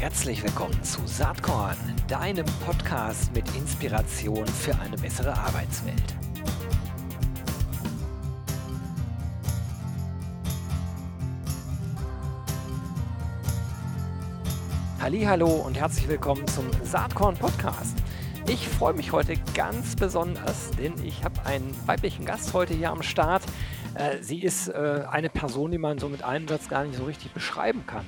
Herzlich willkommen zu Saatkorn, deinem Podcast mit Inspiration für eine bessere Arbeitswelt. Hallo und herzlich willkommen zum Saatkorn Podcast. Ich freue mich heute ganz besonders, denn ich habe einen weiblichen Gast heute hier am Start. Äh, sie ist äh, eine Person, die man so mit einem Satz gar nicht so richtig beschreiben kann.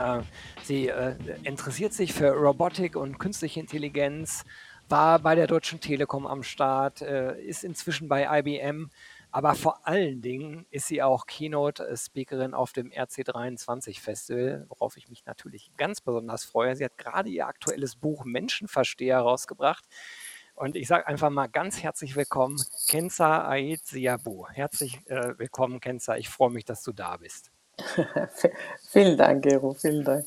Äh, sie äh, interessiert sich für Robotik und künstliche Intelligenz, war bei der Deutschen Telekom am Start, äh, ist inzwischen bei IBM, aber vor allen Dingen ist sie auch Keynote-Speakerin auf dem RC23 Festival, worauf ich mich natürlich ganz besonders freue. Sie hat gerade ihr aktuelles Buch Menschenversteher rausgebracht. Und ich sage einfach mal ganz herzlich willkommen, Kenza Ait Siabu. Herzlich äh, willkommen, Kenza. Ich freue mich, dass du da bist. Vielen Dank, Gero, vielen Dank.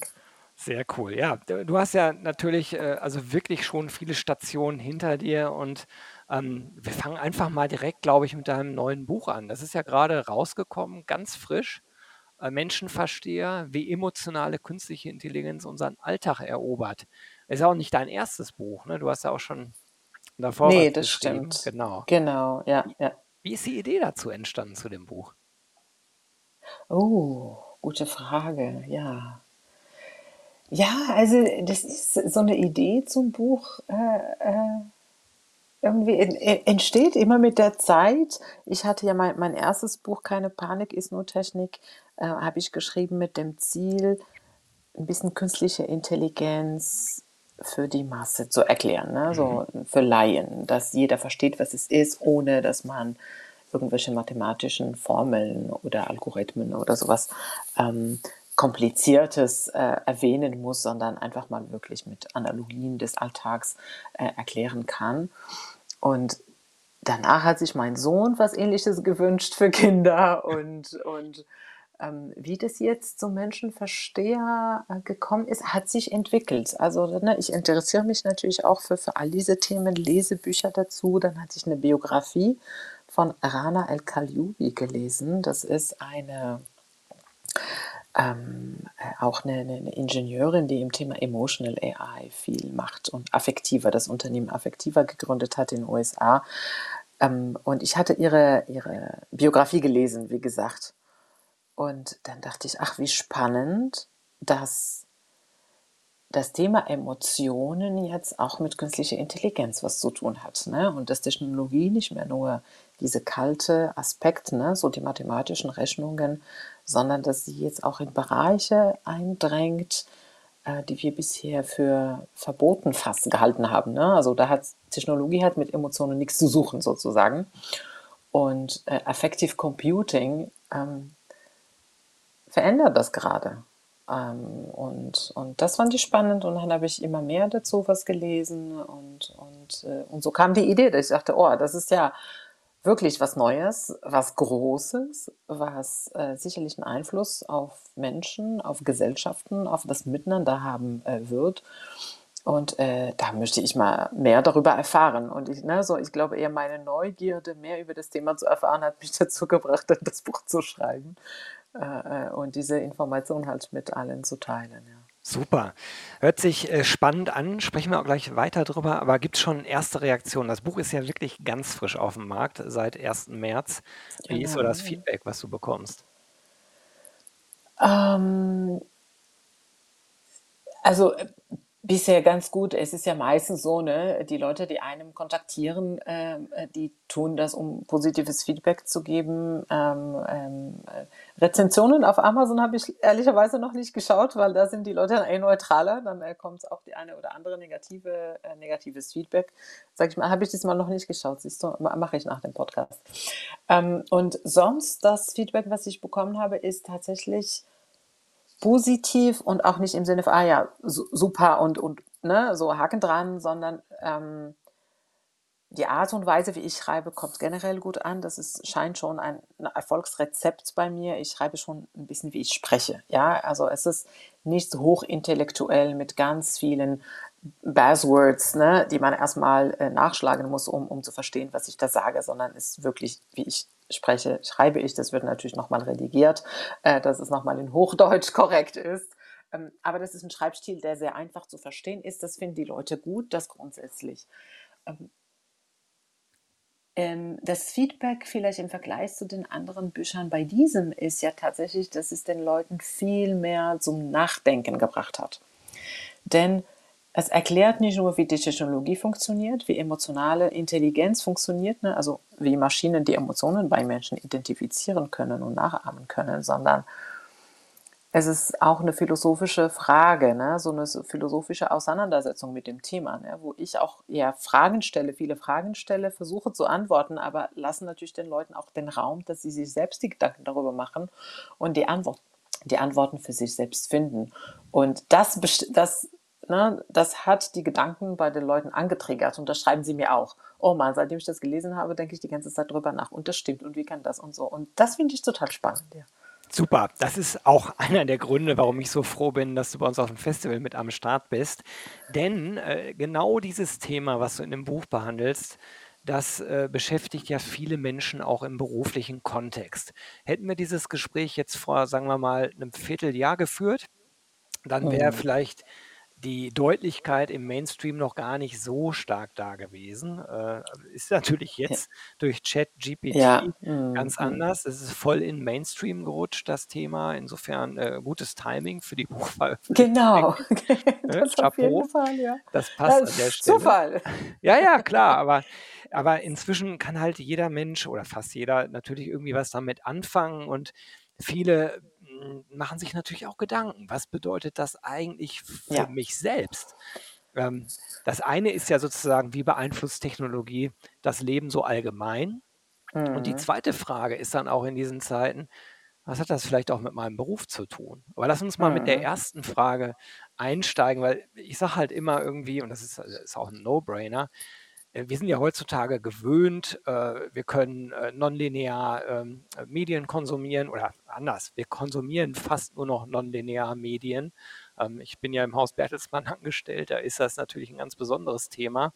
Sehr cool. Ja, du hast ja natürlich äh, also wirklich schon viele Stationen hinter dir und ähm, wir fangen einfach mal direkt, glaube ich, mit deinem neuen Buch an. Das ist ja gerade rausgekommen, ganz frisch. Äh, Menschenversteher, wie emotionale künstliche Intelligenz unseren Alltag erobert. Ist auch nicht dein erstes Buch, ne? Du hast ja auch schon davor Nee, das stimmt. Genau. Genau, ja, ja. Wie ist die Idee dazu entstanden zu dem Buch? Oh, gute Frage, ja. Ja, also das ist so eine Idee zum Buch, äh, äh, irgendwie en- en- entsteht immer mit der Zeit. Ich hatte ja mein, mein erstes Buch, Keine Panik ist nur Technik, äh, habe ich geschrieben mit dem Ziel, ein bisschen künstliche Intelligenz für die Masse zu erklären, ne? Mhm. So für Laien, dass jeder versteht, was es ist, ohne dass man irgendwelche mathematischen Formeln oder Algorithmen oder sowas ähm, Kompliziertes äh, erwähnen muss, sondern einfach mal wirklich mit Analogien des Alltags äh, erklären kann. Und danach hat sich mein Sohn was Ähnliches gewünscht für Kinder und, und ähm, wie das jetzt zum Menschenversteher äh, gekommen ist, hat sich entwickelt. Also ne, ich interessiere mich natürlich auch für, für all diese Themen, lese Bücher dazu. Dann hatte ich eine Biografie von Rana El-Kalyoubi gelesen. Das ist eine ähm, äh, auch eine, eine, Ingenieurin, die im Thema Emotional AI viel macht und Affektiva, das Unternehmen Affektiva gegründet hat in den USA. Ähm, und ich hatte ihre, ihre Biografie gelesen, wie gesagt. Und dann dachte ich, ach, wie spannend, dass das Thema Emotionen jetzt auch mit künstlicher Intelligenz was zu tun hat. Ne? Und dass Technologie nicht mehr nur diese kalte Aspekt, ne, so die mathematischen Rechnungen, sondern dass sie jetzt auch in Bereiche eindrängt, äh, die wir bisher für verboten fast gehalten haben. Ne? Also da hat Technologie hat mit Emotionen nichts zu suchen sozusagen. Und äh, Affective Computing ähm, verändert das gerade. Ähm, und, und das fand ich spannend und dann habe ich immer mehr dazu was gelesen und, und, äh, und so kam die Idee, dass ich dachte, oh, das ist ja wirklich was Neues, was Großes, was äh, sicherlich einen Einfluss auf Menschen, auf Gesellschaften, auf das Miteinander haben äh, wird. Und äh, da möchte ich mal mehr darüber erfahren. Und ich, ne, so, ich glaube eher meine Neugierde, mehr über das Thema zu erfahren, hat mich dazu gebracht, das Buch zu schreiben äh, äh, und diese Information halt mit allen zu teilen. Ja. Super. Hört sich äh, spannend an, sprechen wir auch gleich weiter drüber, aber gibt es schon erste Reaktionen? Das Buch ist ja wirklich ganz frisch auf dem Markt seit 1. März. Wie ist so das Genau. Feedback, was du bekommst? Ähm, also bisher ganz gut. Es ist ja meistens so, ne, die Leute, die einem kontaktieren, ähm, äh, die tun das, um positives Feedback zu geben. Ähm, ähm, äh, Rezensionen auf Amazon habe ich ehrlicherweise noch nicht geschaut, weil da sind die Leute dann eh neutraler. Dann äh, kommt auch die eine oder andere negative, äh, negatives Feedback. Sag ich mal, habe ich diesmal noch nicht geschaut. Siehst du, ma- mache ich nach dem Podcast. Ähm, und sonst das Feedback, was ich bekommen habe, ist tatsächlich positiv und auch nicht im Sinne von, ah ja, su- super und, und ne, so Haken dran, sondern ähm, die Art und Weise, wie ich schreibe, kommt generell gut an. Das ist, scheint schon ein, Erfolgsrezept bei mir. Ich schreibe schon ein bisschen, wie ich spreche. Ja, also es ist nicht so hochintellektuell mit ganz vielen Buzzwords, ne, die man erstmal äh, nachschlagen muss, um, um zu verstehen, was ich da sage, sondern es ist wirklich, wie ich spreche, schreibe ich. Das wird natürlich nochmal redigiert, äh, dass es nochmal in Hochdeutsch korrekt ist. Ähm, aber das ist ein Schreibstil, der sehr einfach zu verstehen ist. Das finden die Leute gut, das grundsätzlich. Ähm, ähm, das Feedback vielleicht im Vergleich zu den anderen Büchern bei diesem ist ja tatsächlich, dass es den Leuten viel mehr zum Nachdenken gebracht hat. Denn es erklärt nicht nur, wie die Technologie funktioniert, wie emotionale Intelligenz funktioniert, ne? also wie Maschinen die Emotionen bei Menschen identifizieren können und nachahmen können, sondern es ist auch eine philosophische Frage, ne? so eine philosophische Auseinandersetzung mit dem Thema, ne? wo ich auch eher Fragen stelle, viele Fragen stelle, versuche zu antworten, aber lassen natürlich den Leuten auch den Raum, dass sie sich selbst die Gedanken darüber machen und die, Antwort, die Antworten für sich selbst finden. Und das, das ne, das hat die Gedanken bei den Leuten angetriggert und das schreiben sie mir auch. Oh man, seitdem ich das gelesen habe, denke ich die ganze Zeit drüber nach und das stimmt und wie kann das und so. Und das finde ich total spannend, ja. Super, das ist auch einer der Gründe, warum ich so froh bin, dass du bei uns auf dem Festival mit am Start bist. Denn äh, genau dieses Thema, was du in dem Buch behandelst, das äh, beschäftigt ja viele Menschen auch im beruflichen Kontext. Hätten wir dieses Gespräch jetzt vor, sagen wir mal, einem Vierteljahr geführt, dann wäre mhm. vielleicht die Deutlichkeit im Mainstream noch gar nicht so stark da gewesen. Äh, ist natürlich jetzt ja. durch ChatGPT ja. ganz mhm. anders. Es ist voll in Mainstream gerutscht, das Thema. Insofern äh, gutes Timing für die Buchveröffentlichung. Genau. das Chapeau. Auf jeden Fall, ja. Das passt das an der Stelle. Zufall. Ja, ja, klar. Aber, aber inzwischen kann halt jeder Mensch oder fast jeder natürlich irgendwie was damit anfangen und viele machen sich natürlich auch Gedanken. Was bedeutet das eigentlich für ja. mich selbst? Ähm, das eine ist ja sozusagen, wie beeinflusst Technologie das Leben so allgemein? Mhm. Und die mhm. zweite Frage ist dann auch in diesen Zeiten, was hat das vielleicht auch mit meinem Beruf zu tun? Aber lass uns mal mhm. mit der mhm. ersten Frage einsteigen, weil ich sage halt immer irgendwie, und das ist, ist auch ein No-Brainer, äh, wir sind ja heutzutage gewöhnt, äh, wir können äh, nonlinear ähm, Medien konsumieren oder anders, wir konsumieren fast nur noch nonlinear Medien. Ähm, ich bin ja im Haus Bertelsmann angestellt, da ist das natürlich ein ganz besonderes Thema.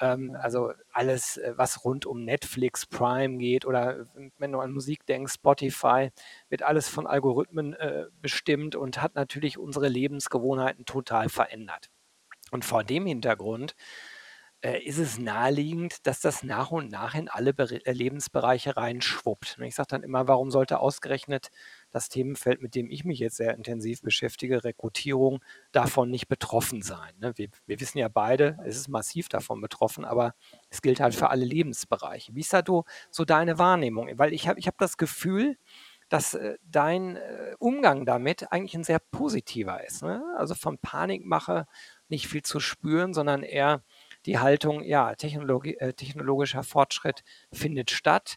Ähm, also alles, was rund um Netflix, Prime geht oder wenn du an Musik denkst, Spotify, wird alles von Algorithmen bestimmt und hat natürlich unsere Lebensgewohnheiten total verändert. Und vor dem Hintergrund äh, ist es naheliegend, dass das nach und nach in alle Bere äh, Lebensbereiche reinschwuppt. Und ich sage dann immer, warum sollte ausgerechnet das Themenfeld, mit dem ich mich jetzt sehr intensiv beschäftige, Rekrutierung, davon nicht betroffen sein? Ne? Wir, wir, wissen ja beide, es ist massiv davon betroffen, aber es gilt halt für alle Lebensbereiche. Wie ist da so, so deine Wahrnehmung? Weil ich habe ich hab das Gefühl, dass äh, dein Umgang damit eigentlich ein sehr positiver ist. Ne? Also von Panikmache nicht viel zu spüren, sondern eher die Haltung, ja, Technologie, äh, technologischer Fortschritt findet statt.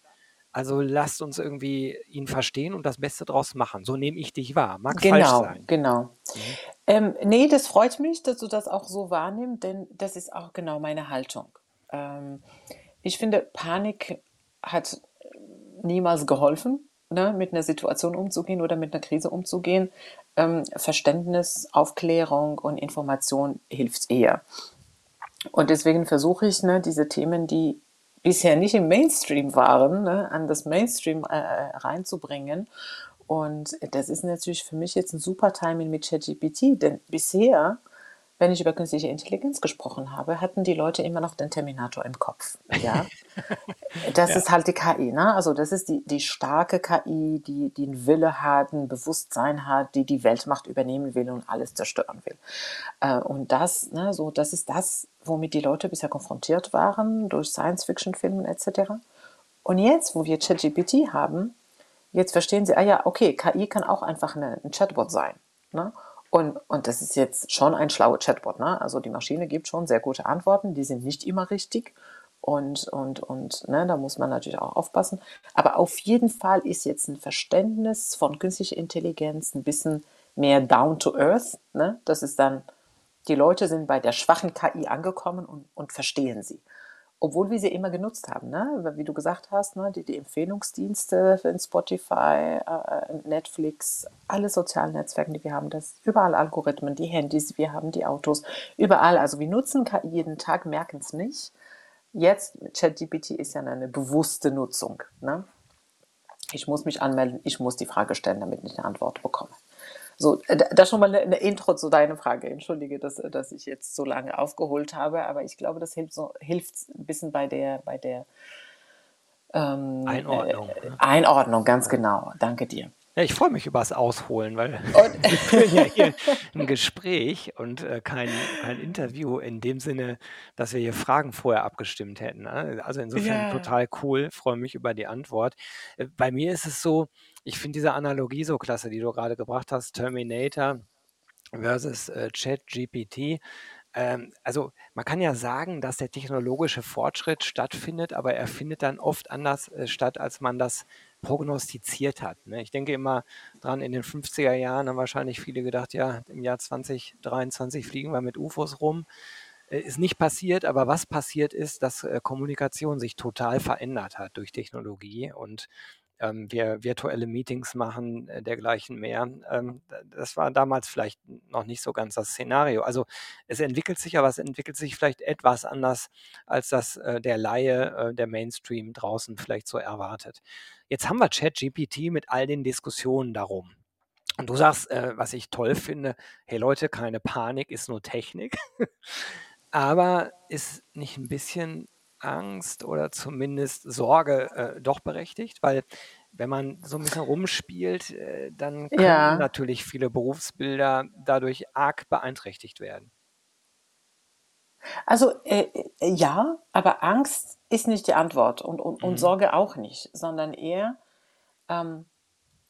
Also lasst uns irgendwie ihn verstehen und das Beste draus machen. So nehme ich dich wahr. Mag genau, falsch sein. Genau. Mhm. Ähm, nee, das freut mich, dass du das auch so wahrnimmst, denn das ist auch genau meine Haltung. Ähm, ich finde, Panik hat niemals geholfen, ne, mit einer Situation umzugehen oder mit einer Krise umzugehen. Ähm, Verständnis, Aufklärung und Information hilft eher. Und deswegen versuche ich, ne, diese Themen, die bisher nicht im Mainstream waren, ne, an das Mainstream äh, äh reinzubringen. Und das ist natürlich für mich jetzt ein super Timing mit ChatGPT, denn bisher wenn ich über künstliche Intelligenz gesprochen habe, hatten die Leute immer noch den Terminator im Kopf. Ja? Das ja. ist halt die KI, ne? Also das ist die, die starke KI, die, die einen Wille hat, ein Bewusstsein hat, die die Weltmacht übernehmen will und alles zerstören will. Äh, und das, ne, so, das ist das, womit die Leute bisher konfrontiert waren durch Science-Fiction-Filme etc. Und jetzt, wo wir ChatGPT haben, jetzt verstehen sie, ah ja, okay, KI kann auch einfach eine, ein Chatbot sein. Ne? Und, und das ist jetzt schon ein schlauer Chatbot. Ne? Also die Maschine gibt schon sehr gute Antworten, die sind nicht immer richtig. Und, und, und ne, da muss man natürlich auch aufpassen. Aber auf jeden Fall ist jetzt ein Verständnis von künstlicher Intelligenz ein bisschen mehr down to earth. Ne? Das ist dann, die Leute sind bei der schwachen KI angekommen und, und verstehen sie obwohl wir sie immer genutzt haben, ne? wie du gesagt hast, ne? die, die Empfehlungsdienste in Spotify, äh, Netflix, alle sozialen Netzwerke, die wir haben, das überall Algorithmen, die Handys, wir haben die Autos, überall. Also wir nutzen jeden Tag, merken es nicht. Jetzt, ChatGPT ist ja eine bewusste Nutzung. Ne? Ich muss mich anmelden, ich muss die Frage stellen, damit ich eine Antwort bekomme. So, äh, das schon mal eine, eine, Intro zu deiner Frage. Entschuldige, dass, dass ich jetzt so lange aufgeholt habe, aber ich glaube, das hilft, so, hilft ein bisschen bei der, bei der ähm, Einordnung. Äh, Einordnung, ganz genau. Danke dir. Ja, ich freue mich über das Ausholen, weil bin ja hier ein Gespräch und äh, kein, kein Interview in dem Sinne, dass wir hier Fragen vorher abgestimmt hätten. Ne? Also insofern ja. total cool, freue mich über die Antwort. Äh, bei mir ist es so, ich finde diese Analogie so klasse, die du gerade gebracht hast, Terminator versus äh, ChatGPT. Ähm, also man kann ja sagen, dass der technologische Fortschritt stattfindet, aber er findet dann oft anders äh, statt, als man das prognostiziert hat. Ne? Ich denke immer dran, in den 50er Jahren haben wahrscheinlich viele gedacht, ja, im Jahr 2023 fliegen wir mit UFOs rum. Äh, ist nicht passiert, aber was passiert ist, dass äh, Kommunikation sich total verändert hat durch Technologie und ähm, wir virtuelle Meetings machen, äh, dergleichen mehr. Ähm, das war damals vielleicht noch nicht so ganz das Szenario. Also es entwickelt sich, aber es entwickelt sich vielleicht etwas anders, als das äh, der Laie, äh, der Mainstream draußen vielleicht so erwartet. Jetzt haben wir ChatGPT mit all den Diskussionen darum. Und du sagst, äh, was ich toll finde, hey Leute, keine Panik, ist nur Technik. aber ist nicht ein bisschen Angst oder zumindest Sorge äh, doch berechtigt, weil wenn man so ein bisschen rumspielt, äh, dann können ja. natürlich viele Berufsbilder dadurch arg beeinträchtigt werden. Also äh, äh ja, aber Angst ist nicht die Antwort und, und, mhm. und Sorge auch nicht, sondern eher ähm,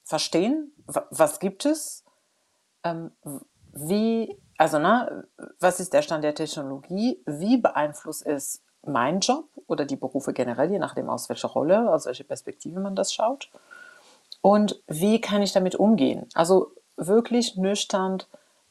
verstehen, was gibt es, ähm, wie, also na, was ist der Stand der Technologie, wie beeinflusst es mein Job oder die Berufe generell, je nachdem aus welcher Rolle, aus welcher Perspektive man das schaut. Und wie kann ich damit umgehen? Also wirklich nüchtern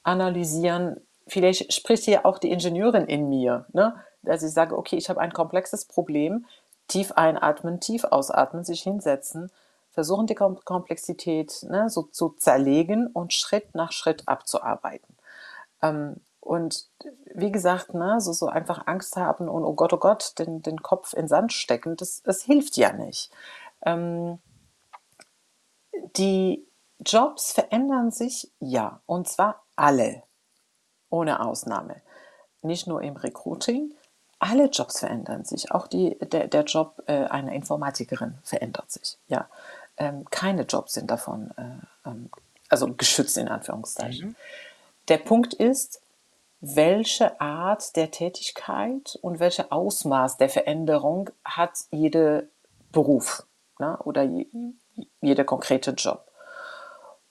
analysieren. Vielleicht spricht hier auch die Ingenieurin in mir, ne? dass ich sage, okay, ich habe ein komplexes Problem, tief einatmen, tief ausatmen, sich hinsetzen, versuchen die Komplexität ne, so zu zerlegen und Schritt nach Schritt abzuarbeiten. Ähm, und wie gesagt, ne, so, so einfach Angst haben und oh Gott, oh Gott, den, den Kopf in Sand stecken, das, das hilft ja nicht. Ähm, die Jobs verändern sich ja, und zwar alle, ohne Ausnahme. Nicht nur im Recruiting, alle Jobs verändern sich. Auch die, der, der Job äh, einer Informatikerin verändert sich. Ja, ähm, keine Jobs sind davon, äh, ähm, also geschützt in Anführungszeichen. Mhm. Der Punkt ist, welche Art der Tätigkeit und welche Ausmaß der Veränderung hat jeder Beruf ne, oder je, jeder konkrete Job.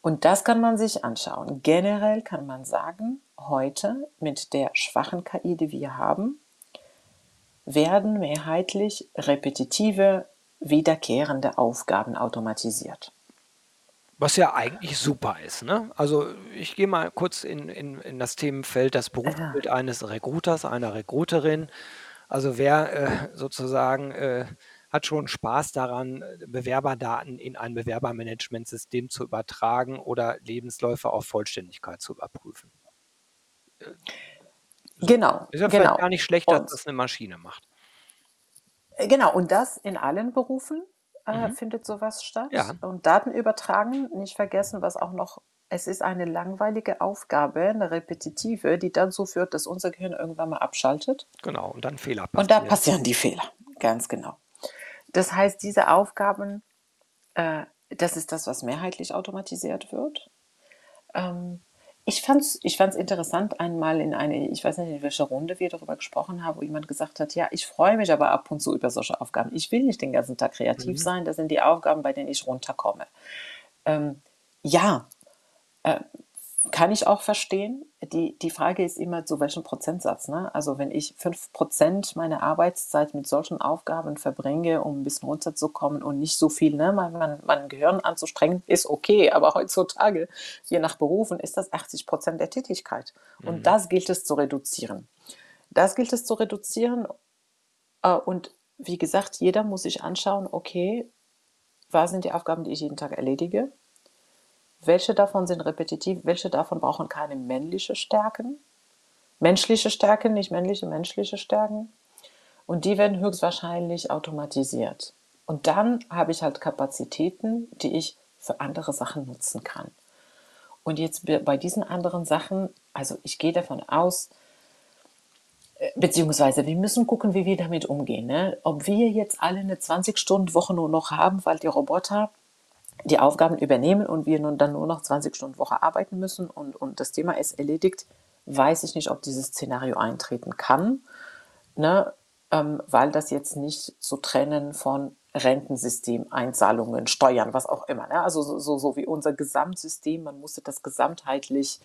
Und das kann man sich anschauen. Generell kann man sagen, heute mit der schwachen KI, die wir haben, werden mehrheitlich repetitive, wiederkehrende Aufgaben automatisiert. Was ja eigentlich super ist. Ne? Also ich gehe mal kurz in, in, in das Themenfeld das Berufsbild eines Recruiters, einer Recruiterin. Also wer äh, sozusagen äh, hat schon Spaß daran, Bewerberdaten in ein Bewerbermanagementsystem zu übertragen oder Lebensläufe auf Vollständigkeit zu überprüfen. Äh, genau. Ist ja genau. gar nicht schlecht, dass und, das eine Maschine macht. Äh, genau, und das in allen Berufen äh, mhm. findet sowas statt. Ja. Und Daten übertragen, nicht vergessen, was auch noch, es ist eine langweilige Aufgabe, eine repetitive, die dann so führt, dass unser Gehirn irgendwann mal abschaltet. Genau, und dann Fehler passieren. Und da passieren die Fehler, ganz genau. Das heißt, diese Aufgaben, äh, das ist das, was mehrheitlich automatisiert wird. Ähm, ich fand es ich fand's interessant, einmal in eine, ich weiß nicht, in welcher Runde wir darüber gesprochen haben, wo jemand gesagt hat, ja, ich freue mich aber ab und zu über solche Aufgaben. Ich will nicht den ganzen Tag kreativ mhm. sein, das sind die Aufgaben, bei denen ich runterkomme. Ähm, ja, äh, kann ich auch verstehen. Die, die Frage ist immer, zu welchem Prozentsatz. Ne? Also wenn ich 5% meiner Arbeitszeit mit solchen Aufgaben verbringe, um ein bisschen runterzukommen und nicht so viel, ne, mein, mein, mein Gehirn anzustrengen, ist okay. Aber heutzutage, je nach Berufen, ist das 80% der Tätigkeit. Und mhm. das gilt es zu reduzieren. Das gilt es zu reduzieren. Äh, und wie gesagt, jeder muss sich anschauen, okay, was sind die Aufgaben, die ich jeden Tag erledige? Welche davon sind repetitiv? Welche davon brauchen keine männliche Stärken? Menschliche Stärken, nicht männliche, menschliche Stärken. Und die werden höchstwahrscheinlich automatisiert. Und dann habe ich halt Kapazitäten, die ich für andere Sachen nutzen kann. Und jetzt bei diesen anderen Sachen, also ich gehe davon aus, äh, beziehungsweise wir müssen gucken, wie wir damit umgehen. Ne? Ob wir jetzt alle eine 20-Stunden-Woche nur noch haben, weil die Roboter die Aufgaben übernehmen und wir nun dann nur noch 20 Stunden Woche arbeiten müssen und, und das Thema ist erledigt, weiß ich nicht, ob dieses Szenario eintreten kann, ne? Ähm, weil das jetzt nicht zu trennen von Rentensystem, Einzahlungen, Steuern, was auch immer. Ne? Also so, so, so wie unser Gesamtsystem, man musste das gesamtheitlich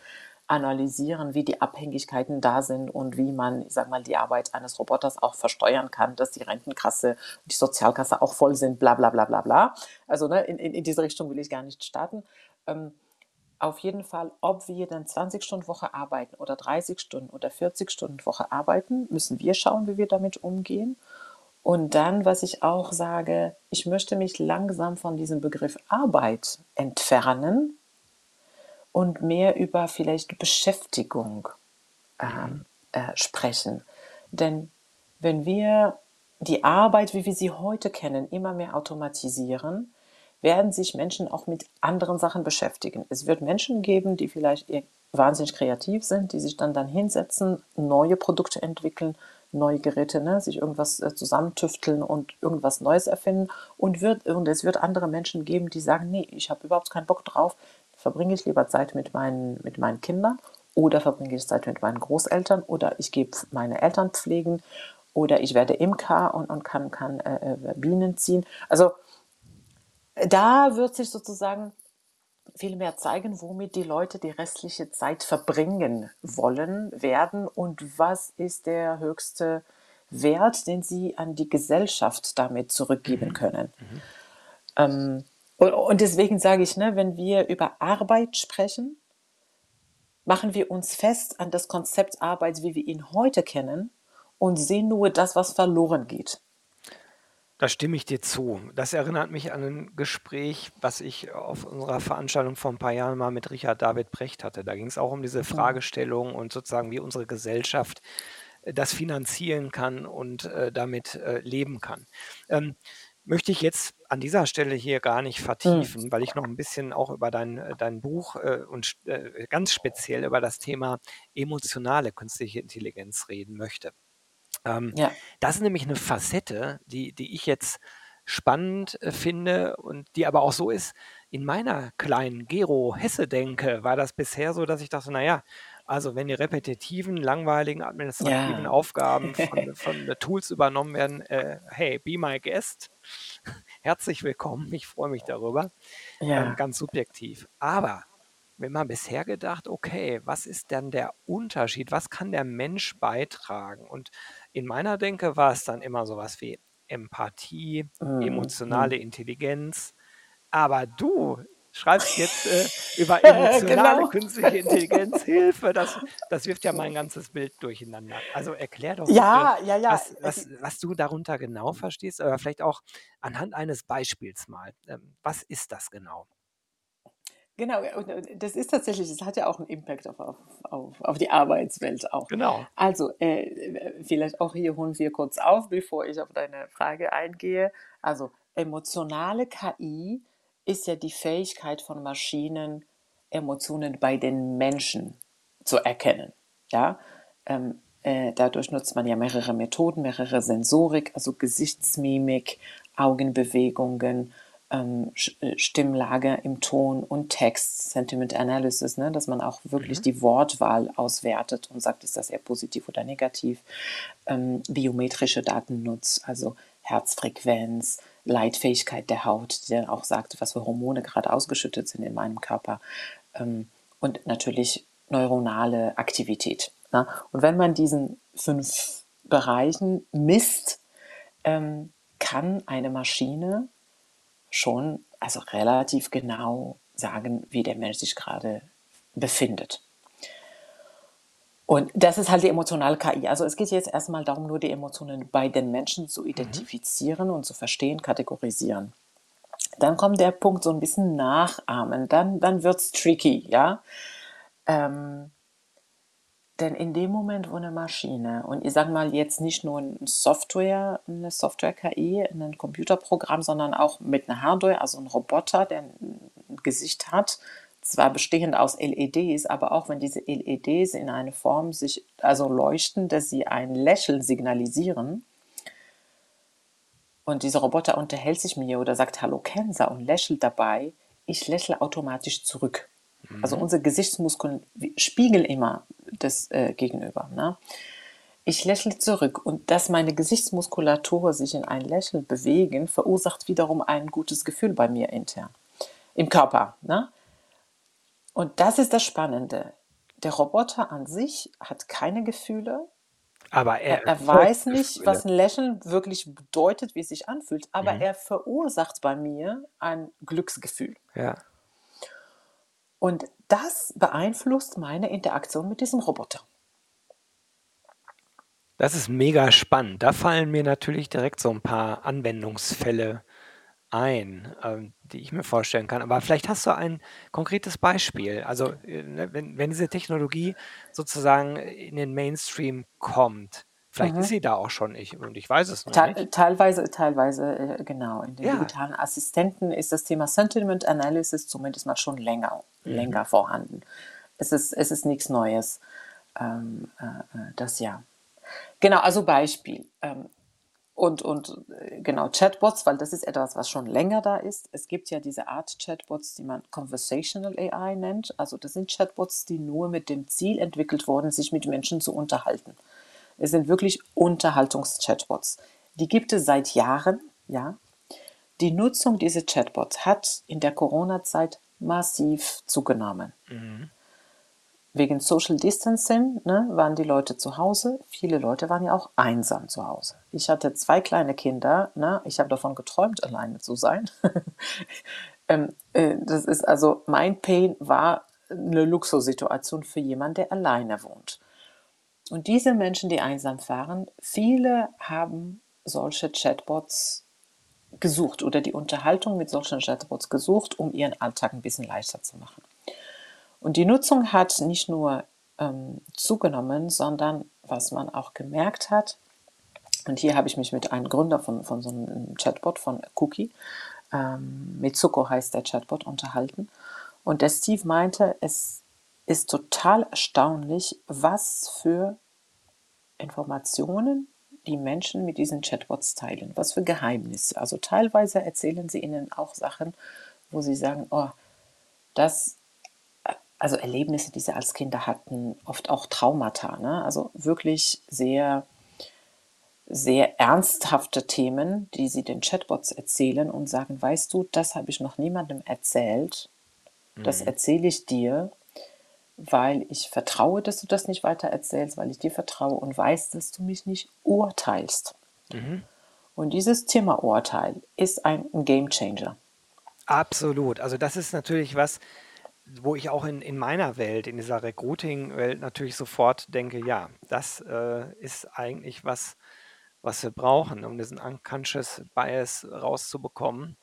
analysieren, wie die Abhängigkeiten da sind und wie man, ich sag mal, die Arbeit eines Roboters auch versteuern kann, dass die Rentenkasse und die Sozialkasse auch voll sind, bla bla bla bla bla. Also ne, in, in, in diese Richtung will ich gar nicht starten. Ähm, auf jeden Fall, ob wir dann 20 Stunden Woche arbeiten oder 30 Stunden oder 40 Stunden Woche arbeiten, müssen wir schauen, wie wir damit umgehen. Und dann, was ich auch sage, ich möchte mich langsam von diesem Begriff Arbeit entfernen, und mehr über vielleicht Beschäftigung ähm, äh, sprechen. Denn wenn wir die Arbeit, wie wir sie heute kennen, immer mehr automatisieren, werden sich Menschen auch mit anderen Sachen beschäftigen. Es wird Menschen geben, die vielleicht wahnsinnig kreativ sind, die sich dann dann hinsetzen, neue Produkte entwickeln, neue Geräte, ne, sich irgendwas äh, zusammentüfteln und irgendwas Neues erfinden. Und, wird, und es wird andere Menschen geben, die sagen, nee, ich habe überhaupt keinen Bock drauf, verbringe ich lieber Zeit mit meinen, mit meinen Kindern oder verbringe ich Zeit mit meinen Großeltern oder ich gebe meine Eltern pflegen oder ich werde Imker und, und kann, kann äh, äh, Bienen ziehen. Also da wird sich sozusagen viel mehr zeigen, womit die Leute die restliche Zeit verbringen wollen, werden und was ist der höchste Wert, den sie an die Gesellschaft damit zurückgeben mhm. können. Mhm. Ähm, und deswegen sage ich, ne, wenn wir über Arbeit sprechen, machen wir uns fest an das Konzept Arbeit, wie wir ihn heute kennen, und sehen nur das, was verloren geht. Da stimme ich dir zu. Das erinnert mich an ein Gespräch, was ich auf unserer Veranstaltung vor ein paar Jahren mal mit Richard David Brecht hatte. Da ging es auch um diese mhm. Fragestellung und sozusagen, wie unsere Gesellschaft äh, das finanzieren kann und äh, damit äh, leben kann. Ähm, möchte ich jetzt an dieser Stelle hier gar nicht hm. vertiefen, weil ich noch ein bisschen auch über dein, äh, dein Buch äh, und äh, ganz speziell über das Thema emotionale künstliche Intelligenz reden möchte. Ähm, ja. Das ist nämlich eine Facette, die, die ich jetzt spannend äh, finde und die aber auch so ist, in meiner kleinen Gero-Hesse-Denke war das bisher so, dass ich dachte, naja, also wenn die repetitiven, langweiligen, administrativen ja. Aufgaben von, von Tools übernommen werden, äh, hey, be my guest, herzlich willkommen, ich freue mich darüber, ja. ähm, ganz subjektiv. Aber wenn man bisher gedacht, okay, was ist denn der Unterschied, was kann der Mensch beitragen? Und in meiner Denke war es dann immer sowas wie Empathie, mhm. emotionale mhm. Intelligenz. Aber du schreibst jetzt äh, über emotionale genau. künstliche Intelligenz. Hilfe, das, das wirft ja mein ganzes Bild durcheinander. Also erklär doch, ja, ja, ja. Was, was, was, du darunter genau verstehst, oder vielleicht auch anhand eines Beispiels mal. Ähm, was ist das genau? Genau, das ist tatsächlich, das hat ja auch einen Impact auf, auf, auf, auf die Arbeitswelt auch. Genau. Also, äh, vielleicht auch hier holen wir kurz auf, bevor ich auf deine Frage eingehe. Also, emotionale KI ist ja die Fähigkeit von Maschinen, Emotionen bei den Menschen zu erkennen. Ja? Ähm, äh, dadurch nutzt man ja mehrere Methoden, mehrere Sensorik, also Gesichtsmimik, Augenbewegungen, ähm, äh, Stimmlage im Ton und Text, Sentiment Analysis, ne? dass man auch wirklich mhm. die Wortwahl auswertet und sagt, ist das eher positiv oder negativ. Ähm, biometrische Daten nutzt, also Herzfrequenz, Leitfähigkeit der Haut, die dann auch sagt, was für Hormone gerade ausgeschüttet sind in meinem Körper. Ähm, und natürlich neuronale Aktivität. Ne? Und wenn man diesen fünf Bereichen misst, ähm, kann eine Maschine schon also relativ genau sagen, wie der Mensch sich gerade befindet. Und das ist halt die emotionale KI. Also es geht jetzt erstmal darum, nur die Emotionen bei den Menschen zu identifizieren mhm. und zu verstehen, kategorisieren. Dann kommt der Punkt so ein bisschen nachahmen. Dann, dann wird es tricky, ja. Ähm, denn in dem Moment, wo eine Maschine, und ich sage mal jetzt nicht nur eine Software, eine Software-KI, ein Computerprogramm, sondern auch mit einer Hardware, also ein Roboter, der ein Gesicht hat, zwar bestehend aus LEDs, aber auch wenn diese LEDs in eine Form sich also leuchten, dass sie ein Lächeln signalisieren, und dieser Roboter unterhält sich mit mir oder sagt Hallo Kenza und lächelt dabei, ich lächle automatisch zurück. Mhm. Also unsere Gesichtsmuskeln spiegeln immer das äh, Gegenüber. Ne? Ich lächle zurück und dass meine Gesichtsmuskulatur sich in ein Lächeln bewegen, verursacht wiederum ein gutes Gefühl bei mir intern, im Körper. Ne? Und das ist das Spannende. Der Roboter an sich hat keine Gefühle, aber er, er, weiß nicht, was ein Lächeln wirklich bedeutet, wie es sich anfühlt, aber mhm. er verursacht bei mir ein Glücksgefühl. Ja. Und das beeinflusst meine Interaktion mit diesem Roboter. Das ist mega spannend. Da fallen mir natürlich direkt so ein paar Anwendungsfälle ein, ähm, die ich mir vorstellen kann. Aber vielleicht hast du ein konkretes Beispiel. Also, äh, ne, wenn, wenn diese Technologie sozusagen in den Mainstream kommt, vielleicht ist mhm. sie da auch schon, ich, und ich weiß es noch Te nicht. Teilweise, teilweise, äh, genau. In den Ja. digitalen Assistenten ist das Thema Sentiment Analysis zumindest mal schon länger, Mhm. länger vorhanden. Es ist, es ist nichts Neues. Ähm, äh, äh das ja. Genau, also Beispiel. Ähm, und, und äh, genau, Chatbots, weil das ist etwas, was schon länger da ist. Es gibt ja diese Art Chatbots, die man Conversational AI nennt. Also das sind Chatbots, die nur mit dem Ziel entwickelt wurden, sich mit Menschen zu unterhalten. Es sind wirklich Unterhaltungs-Chatbots. Die gibt es seit Jahren, ja. Die Nutzung dieser Chatbots hat in der Corona-Zeit massiv zugenommen. Mhm wegen Social Distancing ne, waren die Leute zu Hause. Viele Leute waren ja auch einsam zu Hause. Ich hatte zwei kleine Kinder. Ne, ich habe davon geträumt, alleine zu sein. ähm, äh, das ist also mein Pain war eine Luxussituation für jemanden, der alleine wohnt. Und diese Menschen, die einsam fahren, viele haben solche Chatbots gesucht oder die Unterhaltung mit solchen Chatbots gesucht, um ihren Alltag ein bisschen leichter zu machen. Und die Nutzung hat nicht nur ähm, zugenommen, sondern was man auch gemerkt hat, und hier habe ich mich mit einem Gründer von, von so einem Chatbot von Cookie, ähm, Mitsuko heißt der Chatbot, unterhalten. Und der Steve meinte, es ist total erstaunlich, was für Informationen die Menschen mit diesen Chatbots teilen, was für Geheimnisse. Also teilweise erzählen sie ihnen auch Sachen, wo sie sagen, oh, das also Erlebnisse, die sie als Kinder hatten, oft auch Traumata. Ne? Also wirklich sehr, sehr ernsthafte Themen, die sie den Chatbots erzählen und sagen, weißt du, das habe ich noch niemandem erzählt. Das mhm. erzähle ich dir, weil ich vertraue, dass du das nicht weiter erzählst, weil ich dir vertraue und weiß, dass du mich nicht urteilst. Mhm. Und dieses Thema Urteil ist ein Game Changer. Absolut. Also das ist natürlich was, wo ich auch in, in meiner Welt, in dieser Recruiting-Welt natürlich sofort denke, ja, das äh, ist eigentlich was, was wir brauchen, um diesen Unconscious Bias rauszubekommen,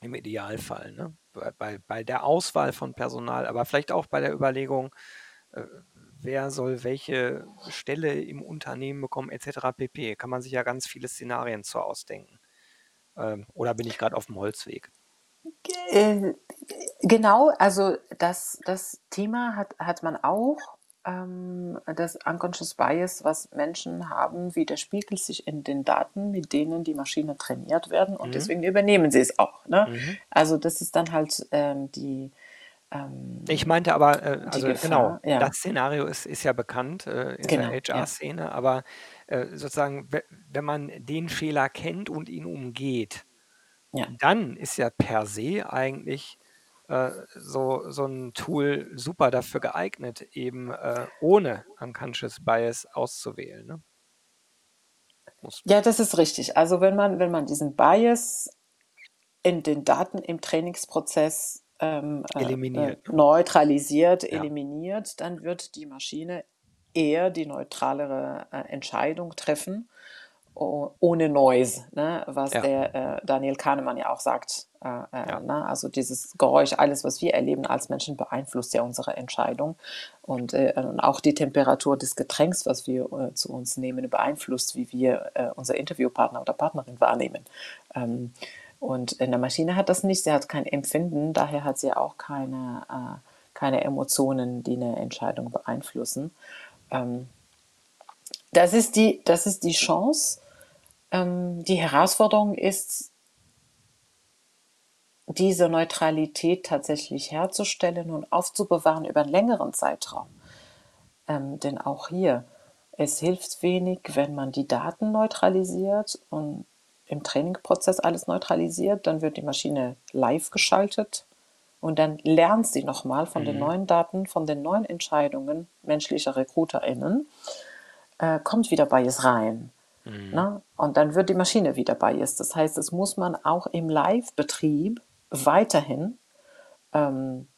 im Idealfall. Ne? Bei, bei der Auswahl von Personal, aber vielleicht auch bei der Überlegung, äh, wer soll welche Stelle im Unternehmen bekommen, etc. pp. Kann man sich ja ganz viele Szenarien zu ausdenken. Ähm, oder bin ich gerade auf dem Holzweg? Äh, genau, also das, das Thema hat, hat man auch. Ähm, das Unconscious Bias, was Menschen haben, widerspiegelt sich in den Daten, mit denen die Maschine trainiert werden und mhm. deswegen übernehmen sie es auch. Ne? Mhm. Also das ist dann halt ähm, die, ähm, ich meinte aber, äh, also genau, ja. das Szenario ist, ist ja bekannt äh, in genau, der HR-Szene, ja. aber äh, sozusagen, wenn man den Fehler kennt und ihn umgeht, ja. Dann ist ja per se eigentlich äh, so, so ein Tool super dafür geeignet, eben äh, ohne Unconscious Bias auszuwählen. Ne? Ja, das ist richtig. Also wenn man, wenn man diesen Bias in den Daten im Trainingsprozess ähm, äh, eliminiert. Äh, neutralisiert, ja. eliminiert, dann wird die Maschine eher die neutralere äh, Entscheidung treffen ohne Noise, ne? was ja. der äh, Daniel Kahnemann ja auch sagt. Äh, äh, ja. ne? Also dieses Geräusch, alles, was wir erleben als Menschen, beeinflusst ja unsere Entscheidung. Und, äh, und auch die Temperatur des Getränks, was wir äh, zu uns nehmen, beeinflusst, wie wir äh, unser Interviewpartner oder Partnerin wahrnehmen. Ähm, und in der Maschine hat das nicht, sie hat kein Empfinden, daher hat sie auch keine keine Emotionen, die eine Entscheidung beeinflussen. Ähm, das, ist die, das ist die Chance. Ähm, die Herausforderung ist, diese Neutralität tatsächlich herzustellen und aufzubewahren über einen längeren Zeitraum. Ähm, denn auch hier, es hilft wenig, wenn man die Daten neutralisiert und im Trainingprozess alles neutralisiert, dann wird die Maschine live geschaltet und dann lernt sie nochmal von mhm. den neuen Daten, von den neuen Entscheidungen menschlicher RekruterInnen, äh, kommt wieder Bias rein. Mhm. Ne? Und dann wird die Maschine wieder Bias. Das heißt, das muss man auch im Live-Betrieb weiterhin ähm,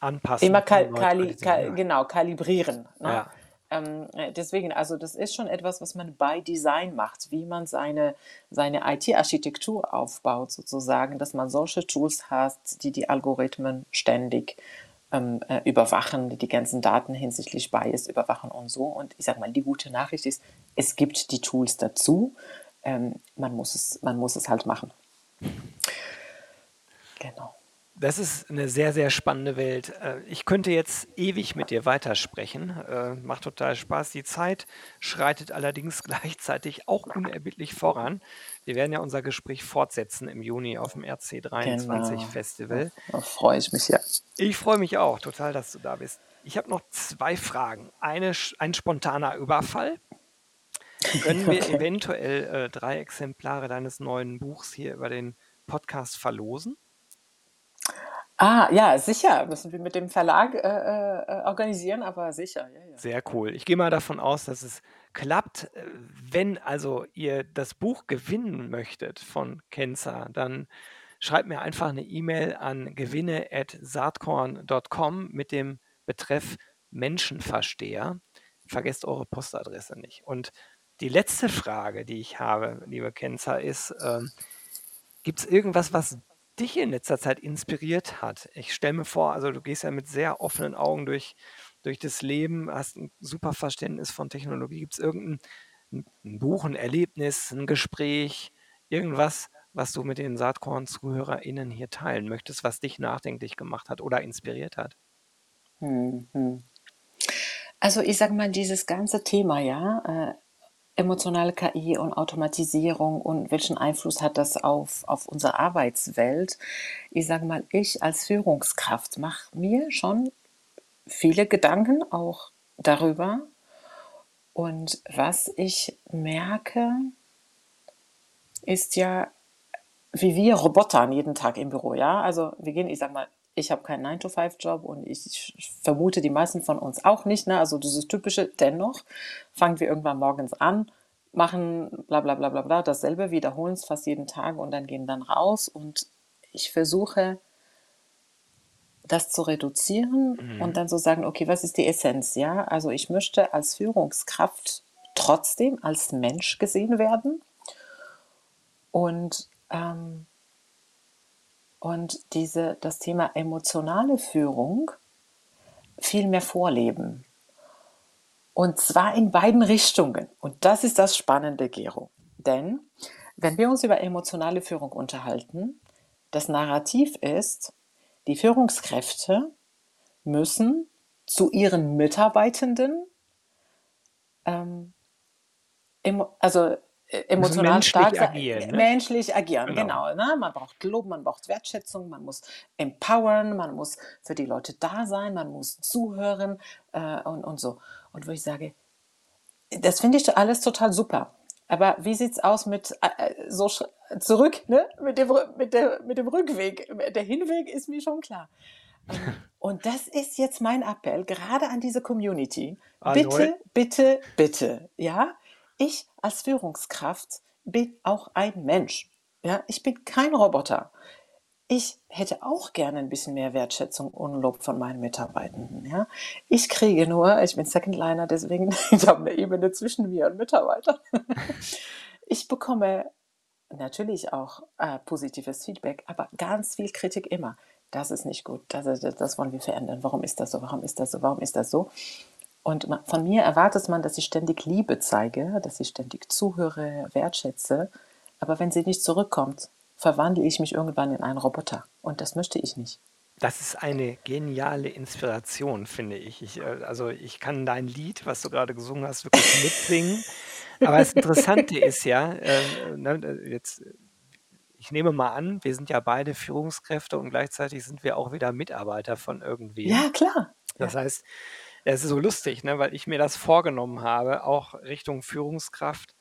anpassen. Immer kal kali kal genau, kalibrieren. Ne? Ja. Ähm, äh, deswegen, also das ist schon etwas, was man bei Design macht, wie man seine, seine IT-Architektur aufbaut, sozusagen, dass man solche Tools hat, die die Algorithmen ständig ähm, äh, überwachen, die ganzen Daten hinsichtlich Bias überwachen und so. Und ich sage mal, die gute Nachricht ist, es gibt die Tools dazu. Ähm, man, muss es, man muss es halt machen. Genau. Das ist eine sehr, sehr spannende Welt. Äh, ich könnte jetzt ewig mit dir weitersprechen. Äh, macht total Spaß. Die Zeit schreitet allerdings gleichzeitig auch unerbittlich voran. Wir werden ja unser Gespräch fortsetzen im Juni auf dem RC23 genau. Festival. Da freue ich mich ja. Ich freue mich auch total, dass du da bist. Ich habe noch zwei Fragen. Eine, ein spontaner Überfall. Können wir okay. eventuell äh, drei Exemplare deines neuen Buchs hier über den Podcast verlosen? Ah, ja, sicher. Müssen wir mit dem Verlag äh, äh, organisieren, aber sicher. Ja, ja. Sehr cool. Ich gehe mal davon aus, dass es klappt. Äh, wenn also ihr das Buch gewinnen möchtet von Kenza, dann schreibt mir einfach eine E-Mail an gewinne.saatkorn.com mit dem Betreff Menschenversteher. Vergesst eure Postadresse nicht. Und die letzte Frage, die ich habe, liebe Kenza, ist, äh, gibt es irgendwas, was dich in letzter Zeit inspiriert hat? Ich stelle mir vor, also du gehst ja mit sehr offenen Augen durch, durch das Leben, hast ein super Verständnis von Technologie. Gibt es irgendein ein Buch, ein Erlebnis, ein Gespräch, irgendwas, was du mit den Saatkorn-ZuhörerInnen hier teilen möchtest, was dich nachdenklich gemacht hat oder inspiriert hat? Hm, hm. Also ich sage mal, dieses ganze Thema, ja, äh, emotionale KI und Automatisierung und welchen Einfluss hat das auf, auf unsere Arbeitswelt? Ich sage mal, ich als Führungskraft mache mir schon viele Gedanken auch darüber. Und was ich merke, ist ja, wie wir Robotern jeden Tag im Büro, ja. Also wir gehen, ich sag mal, ich habe keinen 9-to-5-Job und ich vermute die meisten von uns auch nicht. Ne? Also dieses typische, dennoch fangen wir irgendwann morgens an, machen bla bla bla bla bla, dasselbe, wiederholen es fast jeden Tag und dann gehen dann raus und ich versuche das zu reduzieren mhm. und dann so sagen, okay, was ist die Essenz? Ja, also ich möchte als Führungskraft trotzdem als Mensch gesehen werden und ähm, und diese, das Thema emotionale Führung viel mehr vorleben. Und zwar in beiden Richtungen. Und das ist das Spannende, Gero. Denn wenn wir uns über emotionale Führung unterhalten, das Narrativ ist, die Führungskräfte müssen zu ihren Mitarbeitenden ähm, also emotional menschlich stark sein, agieren, ne? menschlich agieren, genau. genau ne? Man braucht Lob, man braucht Wertschätzung, man muss empowern, man muss für die Leute da sein, man muss zuhören äh, und, und so. Und wo ich sage, das finde ich alles total super. Aber wie sieht es aus mit äh, äh so zurück, ne? mit, dem, mit, der, mit dem Rückweg? Der Hinweg ist mir schon klar. Ähm, und das ist jetzt mein Appell, gerade an diese Community. Bitte, bitte, bitte, ja, ich als Führungskraft bin auch ein Mensch. Ja, ich bin kein Roboter. Ich hätte auch gerne ein bisschen mehr Wertschätzung und Lob von meinen Mitarbeitenden. Ja, ich kriege nur, ich bin Secondliner, deswegen ich habe eine Ebene zwischen mir und Mitarbeitern. Ich bekomme natürlich auch äh, positives Feedback, aber ganz viel Kritik immer. Das ist nicht gut. Das, das wollen wir verändern. Warum ist das so? Warum ist das so? Warum ist das so? Und von mir erwartet man, dass ich ständig Liebe zeige, dass ich ständig zuhöre, wertschätze. Aber wenn sie nicht zurückkommt, verwandle ich mich irgendwann in einen Roboter. Und das möchte ich nicht. Das ist eine geniale Inspiration, finde ich. ich. Äh, also ich kann dein Lied, was du gerade gesungen hast, wirklich mitsingen. Aber das Interessante ist ja, äh, ne, jetzt, ich nehme mal an, wir sind ja beide Führungskräfte und gleichzeitig sind wir auch wieder Mitarbeiter von irgendwem. Ja, klar. Das ja. heißt, es ist so lustig, ne, weil ich mir das vorgenommen habe, auch Richtung Führungskraft,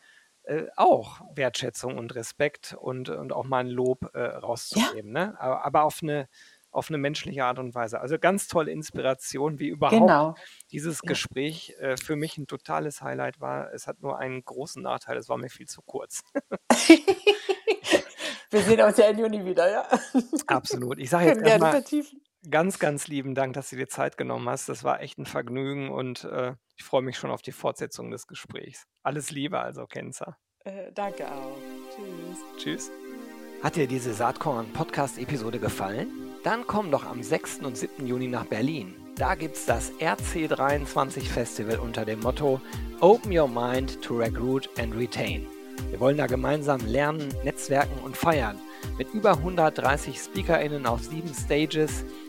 äh, auch Wertschätzung und Respekt und, und auch mal ein Lob äh, rauszugeben. Ja. Ne? Aber, aber auf eine auf eine menschliche Art und Weise. Also ganz tolle Inspiration, wie überhaupt genau. dieses Gespräch äh, für mich ein totales Highlight war. Es hat nur einen großen Nachteil, es war mir viel zu kurz. Wir sehen uns ja in Juni wieder, ja. Absolut. Ich sage jetzt erstmal ganz, ganz lieben Dank, dass du dir Zeit genommen hast. Das war echt ein Vergnügen und äh, ich freue mich schon auf die Fortsetzung des Gesprächs. Alles Liebe also, Kenza. Äh, danke auch. Tschüss. Tschüss. Hat dir diese Saatkorn-Podcast-Episode gefallen? Dann komm doch am 6. und 7. Juni nach Berlin. Da gibt's das RC23 Festival unter dem Motto Open Your Mind to Recruit and Retain. Wir wollen da gemeinsam lernen, netzwerken und feiern. Mit über 130 SpeakerInnen auf sieben Stages,